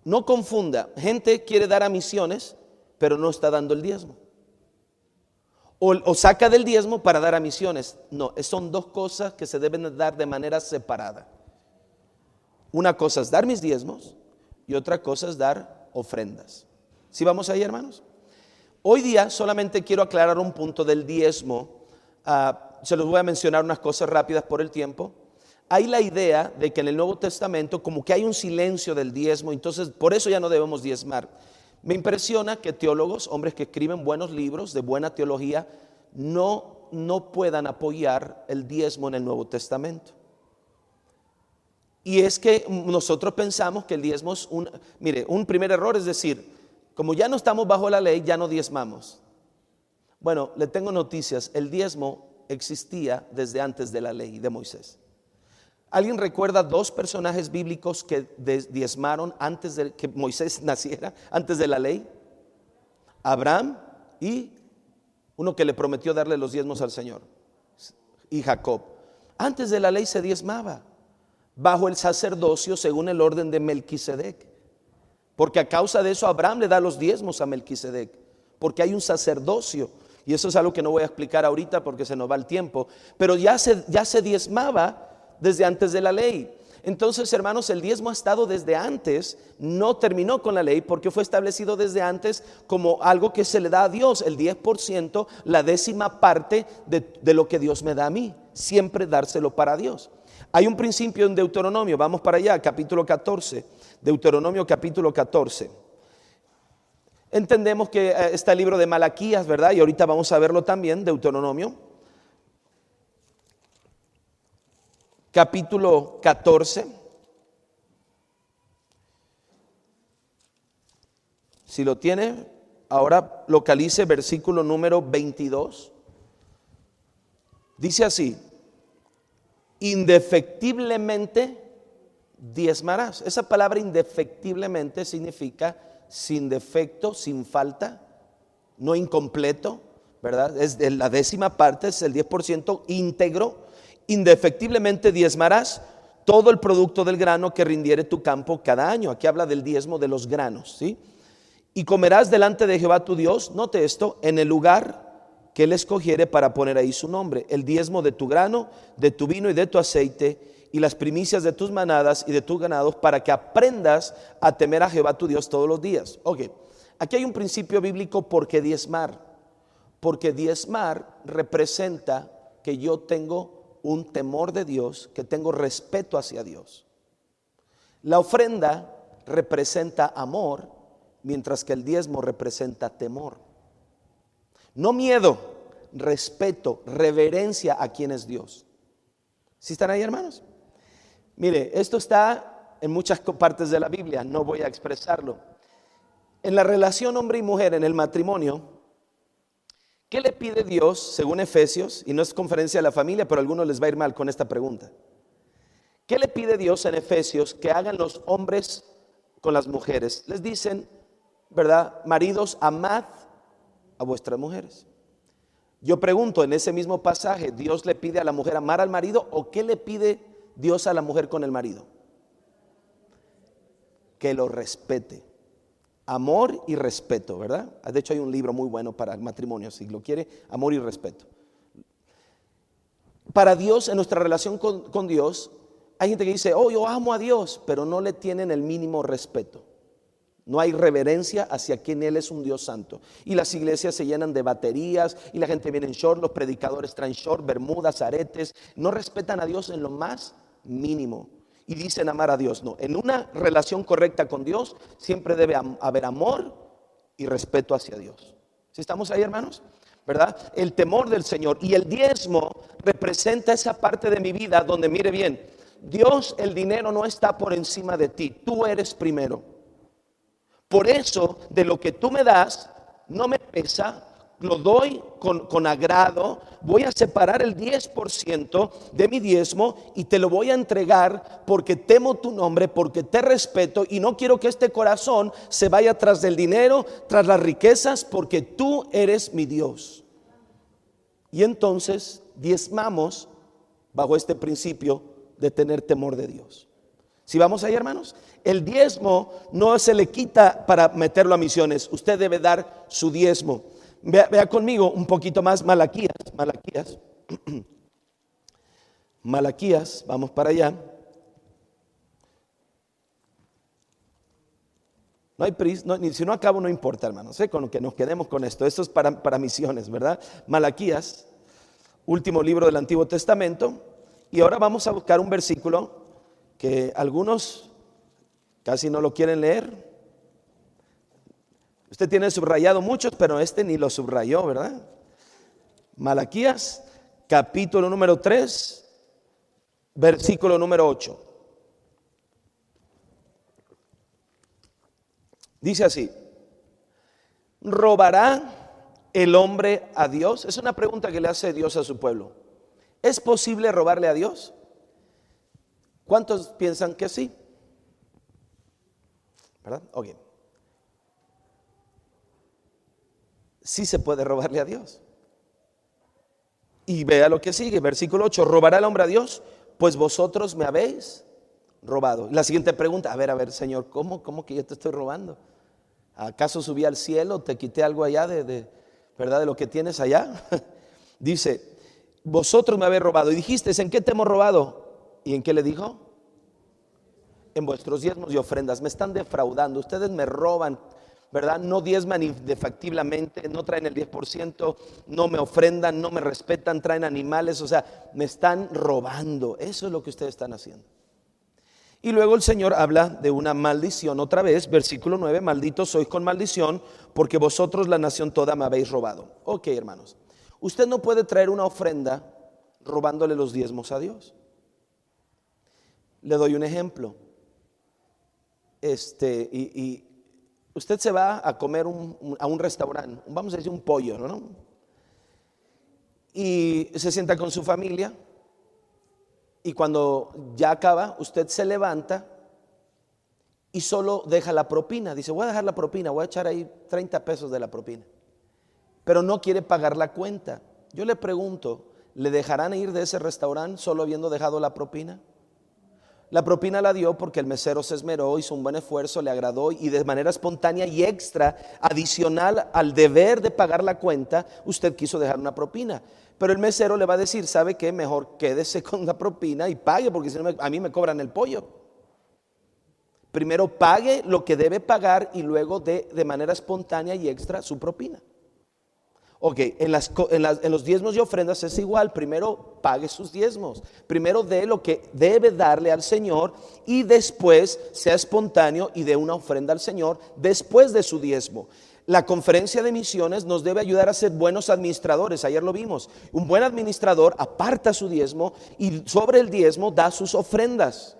No confunda, gente quiere dar a misiones, pero no está dando el diezmo. O, o, saca del diezmo para dar a misiones. No, son dos cosas que se deben dar de manera separada. Una cosa es dar mis diezmos y otra cosa es dar ofrendas. ¿Sí vamos ahí, hermanos? Hoy día solamente quiero aclarar un punto del diezmo. Uh, se los voy a mencionar unas cosas rápidas por el tiempo. Hay la idea de que en el Nuevo Testamento como que hay un silencio del diezmo, entonces por eso ya no debemos diezmar. Me impresiona que teólogos, hombres que escriben buenos libros de buena teología, no, no puedan apoyar el diezmo en el Nuevo Testamento. Y es que nosotros pensamos que el diezmo es un, mire, un primer error es decir, como ya no estamos bajo la ley, ya no diezmamos. Bueno, le tengo noticias, el diezmo existía desde antes de la ley de Moisés. ¿Alguien recuerda dos personajes bíblicos que diezmaron antes de que Moisés [laughs] naciera, antes de la ley? Abraham y uno que le prometió darle los diezmos al Señor, y Jacob. Antes de la ley se diezmaba, bajo el sacerdocio según el orden de Melquisedec. Porque a causa de eso Abraham le da los diezmos a Melquisedec, porque hay un sacerdocio y eso es algo que no voy a explicar ahorita porque se nos va el tiempo. Pero ya se, ya se diezmaba desde antes de la ley. Entonces, hermanos, el diezmo ha estado desde antes, no terminó con la ley porque fue establecido desde antes como algo que se le da a Dios, el 10%, la décima parte de, de lo que Dios me da a mí, siempre dárselo para Dios. Hay un principio en Deuteronomio, vamos para allá, capítulo 14, Deuteronomio capítulo 14. Entendemos que eh, está el libro de Malaquías, ¿verdad? Y ahorita vamos a verlo también, Deuteronomio. Capítulo 14. Si lo tiene, ahora localice versículo número 22. Dice así, indefectiblemente diezmarás. Esa palabra indefectiblemente significa sin defecto, sin falta, no incompleto, ¿verdad? Es de la décima parte, es el 10% íntegro. Indefectiblemente diezmarás todo el producto del grano que rindiere tu campo cada año. Aquí habla del diezmo de los granos, ¿sí? Y comerás delante de Jehová tu Dios, note esto, en el lugar que él escogiere para poner ahí su nombre, el diezmo de tu grano, de tu vino y de tu aceite y las primicias de tus manadas y de tus ganados para que aprendas a temer a Jehová tu Dios todos los días. Ok, aquí hay un principio bíblico porque diezmar. Porque diezmar representa que yo tengo un temor de Dios, que tengo respeto hacia Dios. La ofrenda representa amor, mientras que el diezmo representa temor. No miedo, respeto, reverencia a quien es Dios. ¿Sí están ahí, hermanos? Mire, esto está en muchas partes de la Biblia, no voy a expresarlo. En la relación hombre y mujer, en el matrimonio, ¿qué le pide Dios, según Efesios? Y no es conferencia de la familia, pero a algunos les va a ir mal con esta pregunta. ¿Qué le pide Dios en Efesios que hagan los hombres con las mujeres? Les dicen, ¿verdad? Maridos, amad a vuestras mujeres. Yo pregunto, en ese mismo pasaje, ¿Dios le pide a la mujer amar al marido o qué le pide Dios a la mujer con el marido? Que lo respete. Amor y respeto, ¿verdad? De hecho hay un libro muy bueno para matrimonio, si lo quiere, amor y respeto. Para Dios, en nuestra relación con, con Dios, hay gente que dice, oh, yo amo a Dios, pero no le tienen el mínimo respeto. No hay reverencia hacia quien Él es un Dios santo. Y las iglesias se llenan de baterías y la gente viene en short, los predicadores traen short, bermudas, aretes. No respetan a Dios en lo más mínimo. Y dicen amar a Dios. No, en una relación correcta con Dios siempre debe haber amor y respeto hacia Dios. ¿Sí estamos ahí, hermanos? ¿Verdad? El temor del Señor. Y el diezmo representa esa parte de mi vida donde, mire bien, Dios, el dinero no está por encima de ti. Tú eres primero. Por eso, de lo que tú me das, no me pesa, lo doy con, agrado, voy a separar el 10% de mi diezmo y te lo voy a entregar porque temo tu nombre, porque te respeto y no quiero que este corazón se vaya tras del dinero, tras las riquezas, porque tú eres mi Dios. Y entonces diezmamos bajo este principio de tener temor de Dios. Si vamos ahí, hermanos, el diezmo no se le quita para meterlo a misiones. Usted debe dar su diezmo. Vea, conmigo un poquito más Malaquías. Malaquías. [clears throat] Malaquías, vamos para allá. No hay prisa, si no acabo no importa, hermanos, ¿eh? con que nos quedemos con esto. Esto es para, para misiones, ¿verdad? Malaquías, último libro del Antiguo Testamento. Y ahora vamos a buscar un versículo que algunos casi no lo quieren leer. Usted tiene subrayado muchos, pero este ni lo subrayó, ¿verdad? Malaquías, capítulo número 3, versículo número 8. Dice así, ¿robará el hombre a Dios? Es una pregunta que le hace Dios a su pueblo. ¿Es posible robarle a Dios? ¿Cuántos piensan que sí? ¿Verdad? Ok. Sí se puede robarle a Dios. Y vea lo que sigue, versículo 8, ¿robará el hombre a Dios? Pues vosotros me habéis robado. La siguiente pregunta, a ver, a ver, Señor, ¿cómo, cómo que yo te estoy robando? ¿Acaso subí al cielo, te quité algo allá de, verdad, de lo que tienes allá? [laughs] Dice, vosotros me habéis robado. Y dijiste, ¿en qué te hemos robado? ¿Y en qué le dijo? En vuestros diezmos y ofrendas. Me están defraudando. Ustedes me roban, ¿verdad? No diezman indefactiblemente, no traen el 10%, no me ofrendan, no me respetan, traen animales. O sea, me están robando. Eso es lo que ustedes están haciendo. Y luego el Señor habla de una maldición otra vez, versículo 9, maldito sois con maldición, porque vosotros la nación toda me habéis robado. Ok, hermanos, usted no puede traer una ofrenda robándole los diezmos a Dios. Le doy un ejemplo. Este, y, usted se va a comer a un restaurante, vamos a decir un pollo, ¿no? Y se sienta con su familia. Y cuando ya acaba, usted se levanta y solo deja la propina. Dice, voy a dejar la propina, voy a echar ahí 30 pesos de la propina. Pero no quiere pagar la cuenta. Yo le pregunto, ¿le dejarán ir de ese restaurante solo habiendo dejado la propina? La propina la dio porque el mesero se esmeró, hizo un buen esfuerzo, le agradó y de manera espontánea y extra, adicional al deber de pagar la cuenta, usted quiso dejar una propina. Pero el mesero le va a decir, ¿sabe qué? Mejor quédese [laughs] con la propina y pague porque si no a mí me cobran el pollo. Primero pague lo que debe pagar y luego de, de manera espontánea y extra su propina. Ok, en, los diezmos y ofrendas es igual. Primero pague sus diezmos. Primero dé lo que debe darle al Señor y después sea espontáneo y dé una ofrenda al Señor después de su diezmo. La conferencia de misiones nos debe ayudar a ser buenos administradores. Ayer lo vimos. Un buen administrador aparta su diezmo y sobre el diezmo da sus ofrendas.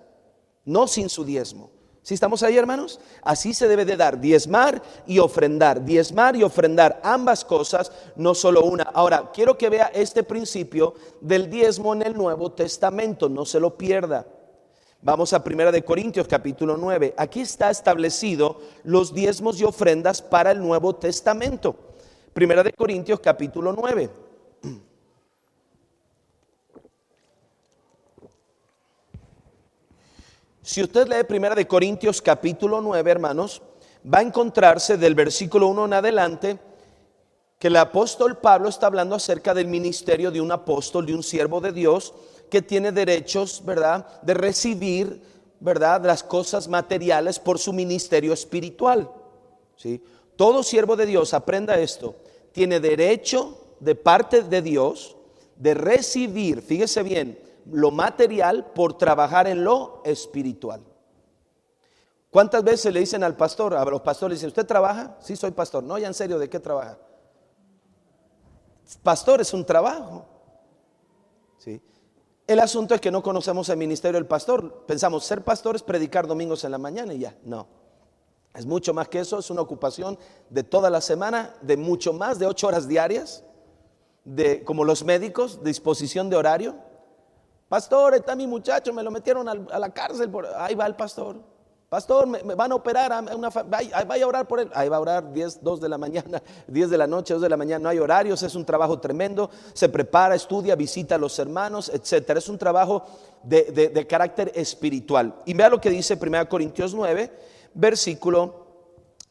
no sin su diezmo. ¿Sí estamos ahí, hermanos? Así se debe de dar, diezmar y ofrendar, diezmar y ofrendar, ambas cosas, no solo una. Ahora, quiero que vea este principio del diezmo en el Nuevo Testamento, no se lo pierda. Vamos a Primera de Corintios capítulo 9. Aquí está establecido los diezmos y ofrendas para el Nuevo Testamento. Primera de Corintios capítulo 9. Si usted lee Primera de Corintios capítulo 9, hermanos, va a encontrarse del versículo 1 en adelante que el apóstol Pablo está hablando acerca del ministerio de un apóstol, de un siervo de Dios que tiene derechos, ¿verdad?, de recibir, ¿verdad?, las cosas materiales por su ministerio espiritual. ¿Sí? Todo siervo de Dios, aprenda esto, tiene derecho de parte de Dios de recibir, fíjese bien, lo material por trabajar en lo espiritual. ¿Cuántas veces le dicen al pastor, a los pastores, dicen, ¿usted trabaja? Sí, soy pastor. No, ya en serio, ¿de qué trabaja? Pastor es un trabajo. ¿Sí? El asunto es que no conocemos el ministerio del pastor. Pensamos, ser pastor es predicar domingos en la mañana y ya. No. Es mucho más que eso, es una ocupación de toda la semana, de mucho más, de ocho horas diarias, de como los médicos, disposición de horario. Pastor, está mi muchacho, me lo metieron a la cárcel. ahí va el pastor. Pastor, me, van a operar, vaya, a orar por él. Ahí va a orar 10, 2 de la mañana, [laughs] 10 de la noche, 2 de la mañana. No hay horarios, es un trabajo tremendo. Se prepara, estudia, visita a los hermanos, etcétera. Es un trabajo de, carácter espiritual. Y vea lo que dice 1 Corintios 9, versículo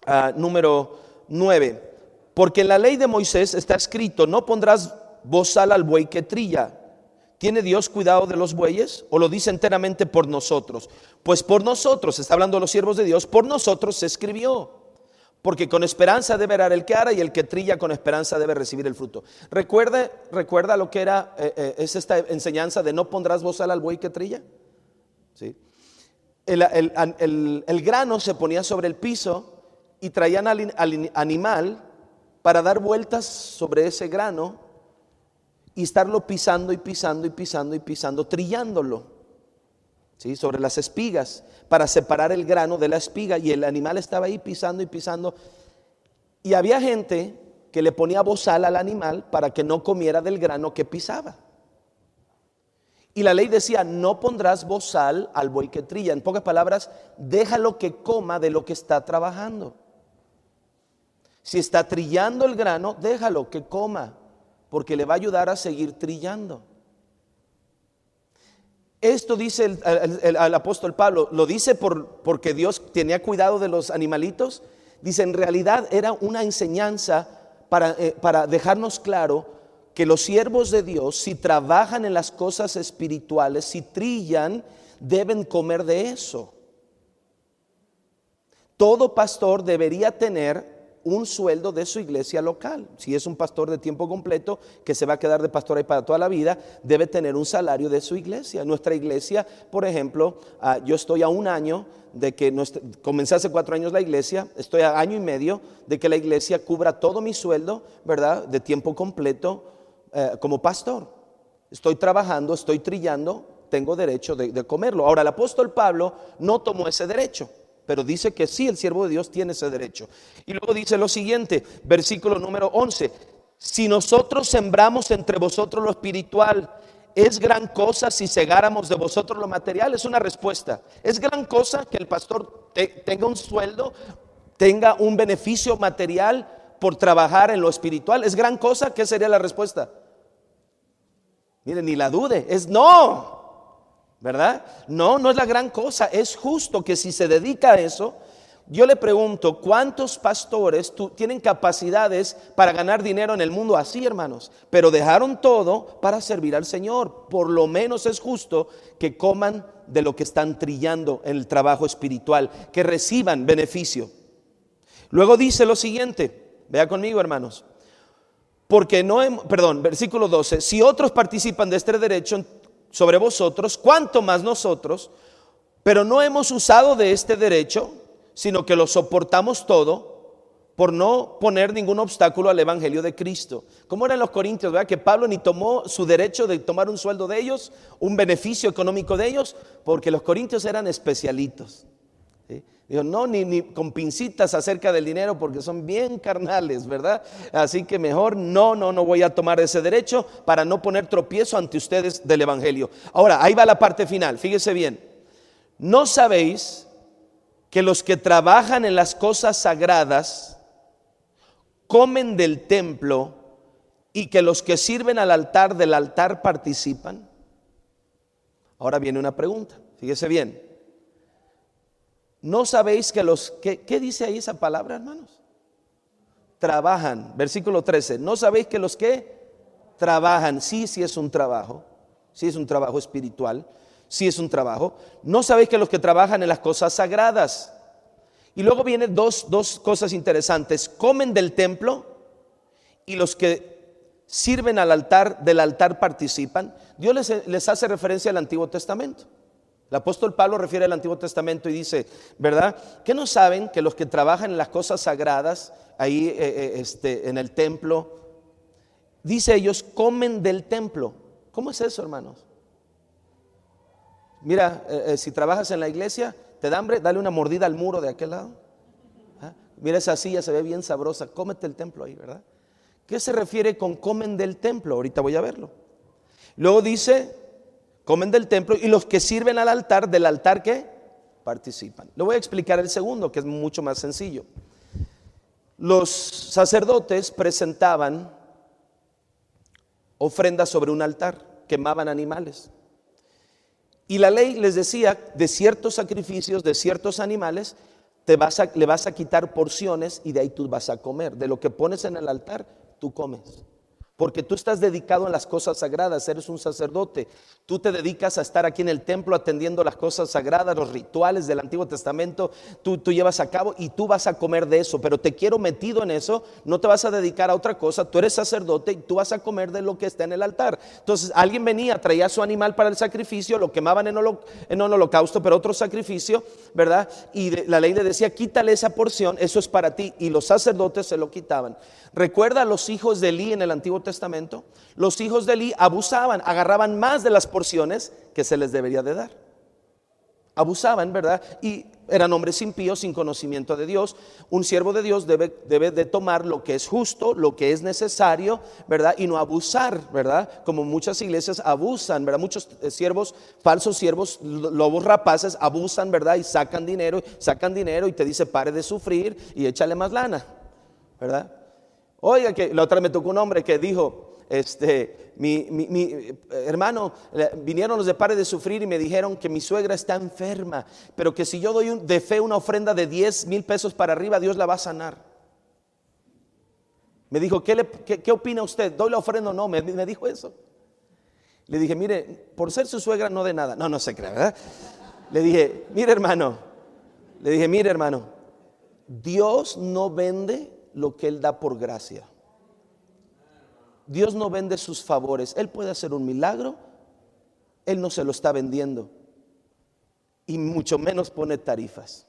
ah, número 9. Porque en la ley de Moisés está escrito: No pondrás bozal al buey que trilla ¿Tiene Dios cuidado de los bueyes o lo dice enteramente por nosotros? Pues por nosotros, está hablando los siervos de Dios, por nosotros se escribió. Porque con esperanza debe arar el que ara y el que trilla con esperanza debe recibir el fruto. Recuerda, recuerda lo que era, eh, eh, es esta enseñanza de no pondrás bozal al buey que trilla. ¿Sí? El, el, grano se ponía sobre el piso y traían al animal para dar vueltas sobre ese grano y estarlo pisando y pisando y pisando y pisando, trillándolo, ¿sí? Sobre las espigas, para separar el grano de la espiga. Y el animal estaba ahí pisando y pisando. Y había gente que le ponía bozal al animal para que no comiera del grano que pisaba. Y la ley decía, no pondrás bozal al buey que trilla. En pocas palabras, déjalo que coma de lo que está trabajando. Si está trillando el grano, déjalo que coma porque le va a ayudar a seguir trillando. Esto dice el, apóstol Pablo, lo dice por, porque Dios tenía cuidado de los animalitos. Dice, en realidad era una enseñanza para, eh, para dejarnos claro que los siervos de Dios, si trabajan en las cosas espirituales, si trillan, deben comer de eso. Todo pastor debería tener un sueldo de su iglesia local. Si es un pastor de tiempo completo que se va a quedar de pastor ahí para toda la vida, debe tener un salario de su iglesia. Nuestra iglesia, por ejemplo, ah, yo estoy a un año de que comencé hace cuatro años la iglesia, estoy a año y medio de que la iglesia cubra todo mi sueldo, ¿verdad? De tiempo completo eh, como pastor. Estoy trabajando, estoy trillando, tengo derecho de comerlo. Ahora, el apóstol Pablo no tomó ese derecho pero dice que sí, el siervo de Dios tiene ese derecho. Y luego dice lo siguiente, versículo número 11, si nosotros sembramos entre vosotros lo espiritual, ¿es gran cosa si segáramos de vosotros lo material? Es una respuesta. ¿Es gran cosa que el pastor tenga un sueldo, tenga un beneficio material por trabajar en lo espiritual? ¿Es gran cosa? ¿Qué sería la respuesta? Miren, ni la dude, es no. ¿Verdad? No, no es la gran cosa. Es justo que si se dedica a eso, yo le pregunto, ¿cuántos pastores tienen capacidades para ganar dinero en el mundo así, hermanos? Pero dejaron todo para servir al Señor. Por lo menos es justo que coman de lo que están trillando en el trabajo espiritual, que reciban beneficio. Luego dice lo siguiente, vea conmigo, hermanos. Porque no, perdón, versículo 12, si otros participan de este derecho, sobre vosotros, cuanto más nosotros, pero no hemos usado de este derecho, sino que lo soportamos todo por no poner ningún obstáculo al evangelio de Cristo. ¿Cómo eran los corintios? ¿verdad? Que Pablo ni tomó su derecho de tomar un sueldo de ellos, un beneficio económico de ellos, porque los corintios eran especialitos. Dijo, no, ni, ni con pincitas acerca del dinero porque son bien carnales, ¿verdad? Así que mejor no, no, no voy a tomar ese derecho para no poner tropiezo ante ustedes del Evangelio. Ahora, ahí va la parte final, fíjese bien. ¿No sabéis que los que trabajan en las cosas sagradas comen del templo y que los que sirven al altar del altar participan? Ahora viene una pregunta, fíjese bien. ¿No sabéis que los, que, ¿qué dice ahí esa palabra, hermanos? Trabajan, versículo 13. ¿No sabéis que los que trabajan, sí, sí es un trabajo, sí es un trabajo espiritual, sí es un trabajo. ¿No sabéis que los que trabajan en las cosas sagradas? Y luego vienen dos, dos cosas interesantes. Comen del templo y los que sirven al altar, del altar participan. Dios les, les hace referencia al Antiguo Testamento. El apóstol Pablo refiere al Antiguo Testamento y dice, ¿verdad? Que no saben que los que trabajan en las cosas sagradas, ahí eh, eh, este, en el templo, dice ellos, comen del templo. ¿Cómo es eso, hermanos? Mira, eh, si trabajas en la iglesia, te da hambre, dale una mordida al muro de aquel lado. ¿Ah? Mira esa silla, se ve bien sabrosa, cómete el templo ahí, ¿verdad? ¿Qué se refiere con comen del templo? Ahorita voy a verlo. Luego dice, comen del templo y los que sirven al altar, del altar que participan. Le voy a explicar el segundo, que es mucho más sencillo. Los sacerdotes presentaban ofrendas sobre un altar, quemaban animales. Y la ley les decía, de ciertos sacrificios, de ciertos animales, te vas a, le vas a quitar porciones y de ahí tú vas a comer. De lo que pones en el altar, tú comes porque tú estás dedicado a las cosas sagradas, eres un sacerdote. Tú te dedicas a estar aquí en el templo atendiendo las cosas sagradas, los rituales del Antiguo Testamento, tú, llevas a cabo y tú vas a comer de eso, pero te quiero metido en eso, no te vas a dedicar a otra cosa, tú eres sacerdote y tú vas a comer de lo que está en el altar. Entonces alguien venía, traía su animal para el sacrificio, lo quemaban en, en un holocausto, pero otro sacrificio, ¿verdad? Y la ley le decía, quítale esa porción, eso es para ti, y los sacerdotes se lo quitaban. Recuerda a los hijos de Elí en el Antiguo Testamento. Los hijos de Elí abusaban, agarraban más de las porciones que se les debería de dar. Abusaban, ¿verdad? Y eran hombres impíos sin conocimiento de Dios. Un siervo de Dios debe, debe, de tomar lo que es justo, lo que es necesario, ¿verdad? Y no abusar, ¿verdad? Como muchas iglesias abusan, ¿verdad? Muchos eh, siervos, falsos siervos, lobos rapaces, abusan, ¿verdad? Y sacan dinero, sacan dinero y te dice, pare de sufrir y échale más lana, ¿verdad? Oiga, que la otra me tocó un hombre que dijo, este, mi, hermano, vinieron los de Pare de Sufrir y me dijeron que mi suegra está enferma, pero que si yo doy de fe una ofrenda de 10 mil pesos para arriba, Dios la va a sanar. Me dijo, ¿qué, qué, opina usted? ¿Doy la ofrenda o no? Me, me, dijo eso. Le dije, mire, por ser su suegra no de nada. No, no se cree, ¿verdad? Le dije, mire hermano, le dije, mire hermano, Dios no vende lo que Él da por gracia. Dios no vende sus favores. Él puede hacer un milagro, Él no se lo está vendiendo. Y mucho menos pone tarifas.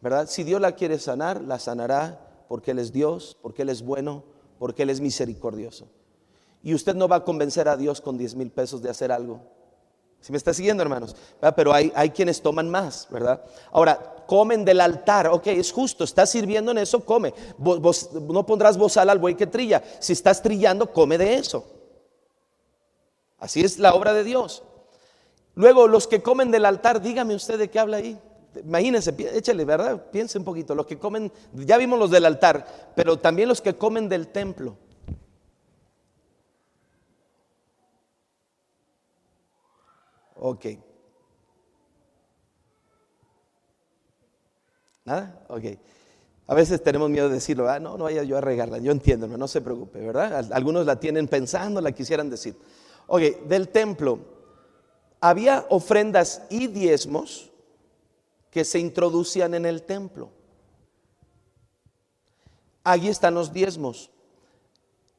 ¿Verdad? Si Dios la quiere sanar, la sanará porque Él es Dios, porque Él es bueno, porque Él es misericordioso. Y usted no va a convencer a Dios con 10 mil pesos de hacer algo. Si me está siguiendo, hermanos. Pero hay, hay quienes toman más, ¿verdad? Ahora, comen del altar. Ok, es justo, estás sirviendo en eso, come. Vos, no pondrás bozal al buey que trilla. Si estás trillando, come de eso. Así es la obra de Dios. Luego, los que comen del altar, dígame usted de qué habla ahí. Imagínense, échale, ¿verdad? Piense un poquito. Los que comen, ya vimos los del altar, pero también los que comen del templo. Ok. ¿Nada? Ok. A veces tenemos miedo de decirlo, ah, no, no vaya yo a regarla, yo entiendo, no se preocupe, ¿verdad? Algunos la tienen pensando, la quisieran decir. Ok, del templo, había ofrendas y diezmos que se introducían en el templo. Allí están los diezmos.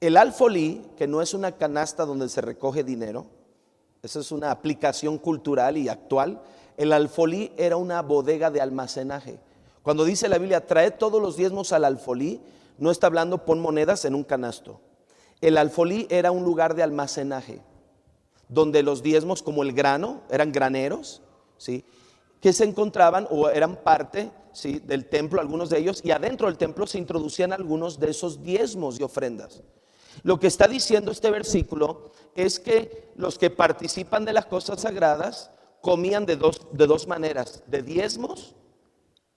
El alfolí, que no es una canasta donde se recoge dinero, esa es una aplicación cultural y actual. El alfolí era una bodega de almacenaje Cuando dice la Biblia, trae todos los diezmos al alfolí, no está hablando pon monedas en un canasto. El alfolí era un lugar de almacenaje, donde los diezmos, como el grano, eran graneros, ¿sí? que se encontraban o eran parte ¿sí? del templo, algunos de ellos, y adentro del templo se introducían algunos de esos diezmos y ofrendas. Lo que está diciendo este versículo es que los que participan de las cosas sagradas comían de dos, de dos maneras, de diezmos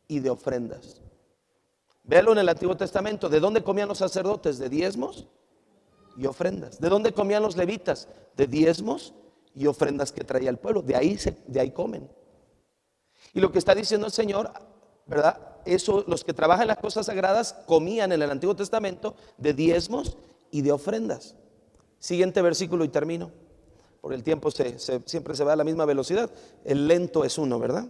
y de ofrendas. Véalo en el Antiguo Testamento. ¿De dónde comían los sacerdotes? De diezmos y ofrendas. ¿De dónde comían los levitas? De diezmos y ofrendas que traía el pueblo. De ahí, se, de ahí comen. Y lo que está diciendo el Señor, ¿verdad? Eso, los que trabajan las cosas sagradas comían en el Antiguo Testamento de diezmos y de ofrendas. Siguiente versículo y termino. Por el tiempo siempre se va a la misma velocidad. El lento es uno, ¿verdad?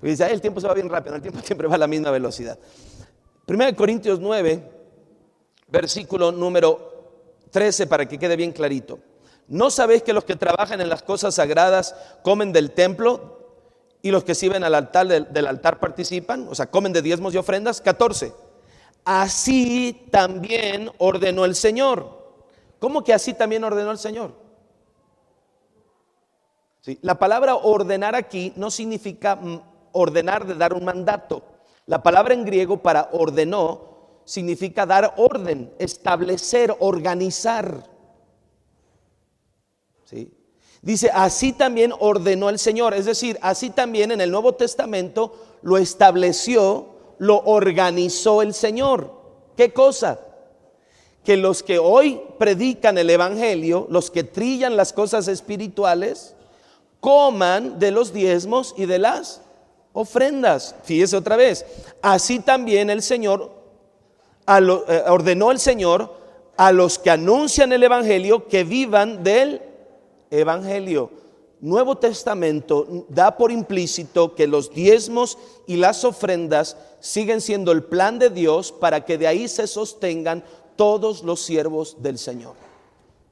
Porque dice, el tiempo se va bien rápido, el tiempo [laughs] siempre va a la misma velocidad. 1 Corintios 9, versículo número 13, para que quede bien clarito. ¿No sabéis que los que trabajan en las cosas sagradas comen del templo y los que sirven al altar del, del altar participan? O sea, comen de diezmos y ofrendas. 14. Así también ordenó el Señor. ¿Cómo que así también ordenó el Señor? La palabra ordenar aquí no significa mm, ordenar de dar un mandato. La palabra en griego para ordenó significa dar orden, establecer, organizar. ¿Sí? Dice, así también ordenó el Señor, es decir, así también en el Nuevo Testamento lo estableció, lo organizó el Señor. ¿Qué cosa? Que los que hoy predican el Evangelio, los que trillan las cosas espirituales, coman de los diezmos y de las ofrendas. Fíjese otra vez. Así también el Señor eh, ordenó el Señor a los que anuncian el Evangelio que vivan del Evangelio. Nuevo Testamento da por implícito que los diezmos y las ofrendas siguen siendo el plan de Dios para que de ahí se sostengan todos los siervos del Señor.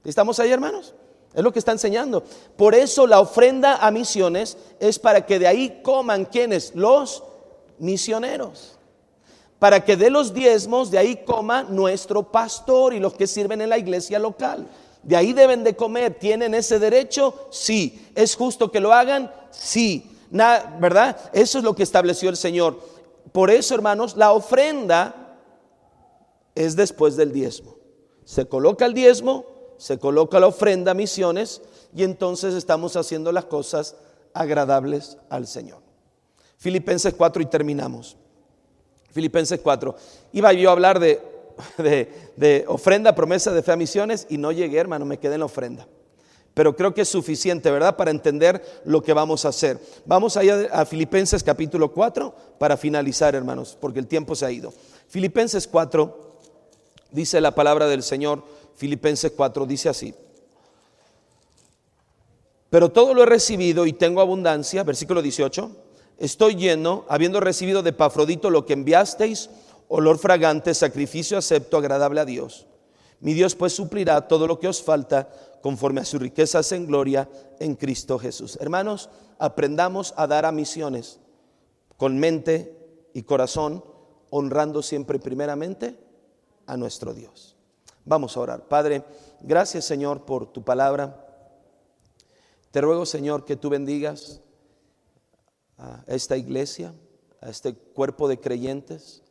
¿Estamos ahí, hermanos? Es lo que está enseñando. Por eso la ofrenda a misiones es para que de ahí coman quienes? Los misioneros. Para que de los diezmos de ahí coma nuestro pastor y los que sirven en la iglesia local. De ahí deben de comer. ¿Tienen ese derecho? Sí. ¿Es justo que lo hagan? Sí. ¿Verdad? Eso es lo que estableció el Señor. Por eso, hermanos, la ofrenda es después del diezmo. Se coloca el diezmo, se coloca la ofrenda misiones y entonces estamos haciendo las cosas agradables al Señor. Filipenses 4 y terminamos. Filipenses 4. Iba yo a hablar de, de, ofrenda, promesa de fe a misiones y no llegué, hermano, me quedé en la ofrenda. Pero creo que es suficiente, ¿verdad? Para entender lo que vamos a hacer. Vamos allá a Filipenses capítulo 4 para finalizar, hermanos, porque el tiempo se ha ido. Filipenses 4 dice la palabra del Señor Filipenses 4 dice así. Pero todo lo he recibido y tengo abundancia, versículo 18. Estoy lleno, habiendo recibido de Pafrodito lo que enviasteis, olor fragante, sacrificio acepto, agradable a Dios. Mi Dios pues suplirá todo lo que os falta conforme a sus riquezas en gloria en Cristo Jesús. Hermanos, aprendamos a dar a misiones con mente y corazón, honrando siempre primeramente a nuestro Dios. Vamos a orar. Padre, gracias Señor por tu palabra. Te ruego Señor que tú bendigas a esta iglesia, a este cuerpo de creyentes.